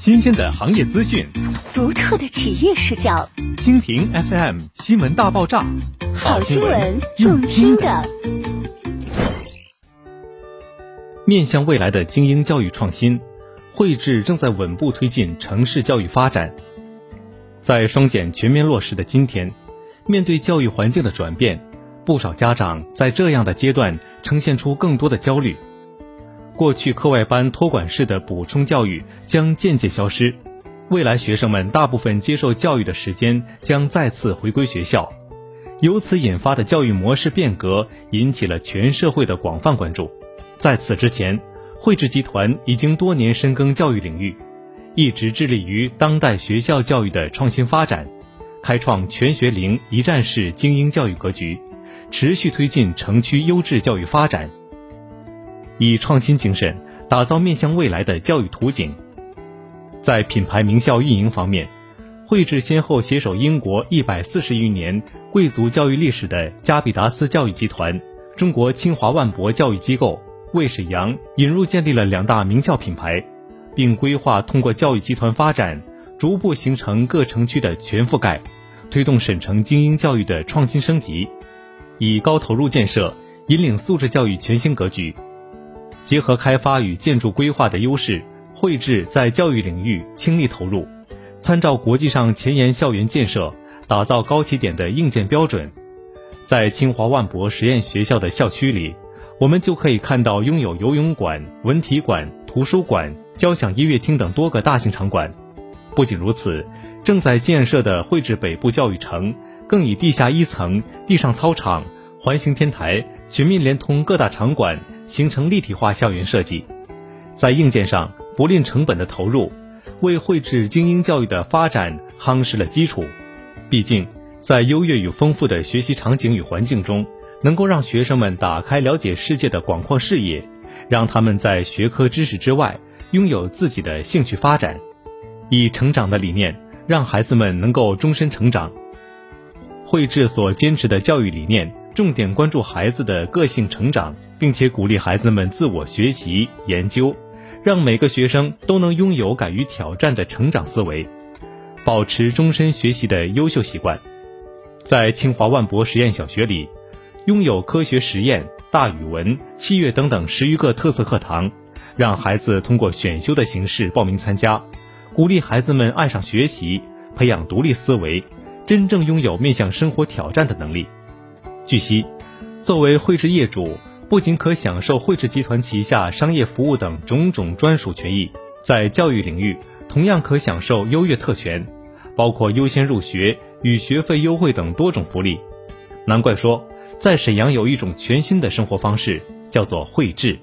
新鲜的行业资讯，独特的企业视角，蜻蜓 FM 新闻大爆炸，好新闻用听的。面向未来的精英教育创新，汇智正在稳步推进城市教育发展。在双减全面落实的今天，面对教育环境的转变，不少家长在这样的阶段呈现出更多的焦虑。过去课外班托管式的补充教育将渐渐消失，未来学生们大部分接受教育的时间将再次回归学校，由此引发的教育模式变革引起了全社会的广泛关注。在此之前，汇智集团已经多年深耕教育领域，一直致力于当代学校教育的创新发展，开创全学龄一站式精英教育格局，持续推进城区优质教育发展。以创新精神打造面向未来的教育图景。在品牌名校运营方面，汇智先后携手英国一百四十余年贵族教育历史的加比达斯教育集团、中国清华万博教育机构，为沈阳引入建立了两大名校品牌，并规划通过教育集团发展，逐步形成各城区的全覆盖，推动省城精英教育的创新升级，以高投入建设引领素质教育全新格局。结合开发与建筑规划的优势，汇智在教育领域倾力投入，参照国际上前沿校园建设，打造高起点的硬件标准。在清华万博实验学校的校区里，我们就可以看到拥有游泳馆、文体馆、图书馆、交响音乐厅等多个大型场馆。不仅如此，正在建设的汇智北部教育城，更以地下一层、地上操场、环形天台全面连通各大场馆。形成立体化校园设计，在硬件上不吝成本的投入，为绘制精英教育的发展夯实了基础。毕竟，在优越与丰富的学习场景与环境中，能够让学生们打开了解世界的广阔视野，让他们在学科知识之外拥有自己的兴趣发展，以成长的理念让孩子们能够终身成长。绘制所坚持的教育理念。重点关注孩子的个性成长，并且鼓励孩子们自我学习研究，让每个学生都能拥有敢于挑战的成长思维，保持终身学习的优秀习惯。在清华万博实验小学里，拥有科学实验、大语文、器乐等等十余个特色课堂，让孩子通过选修的形式报名参加，鼓励孩子们爱上学习，培养独立思维，真正拥有面向生活挑战的能力。据悉，作为汇智业主，不仅可享受汇智集团旗下商业服务等种种专属权益，在教育领域同样可享受优越特权，包括优先入学与学费优惠等多种福利。难怪说，在沈阳有一种全新的生活方式，叫做汇智。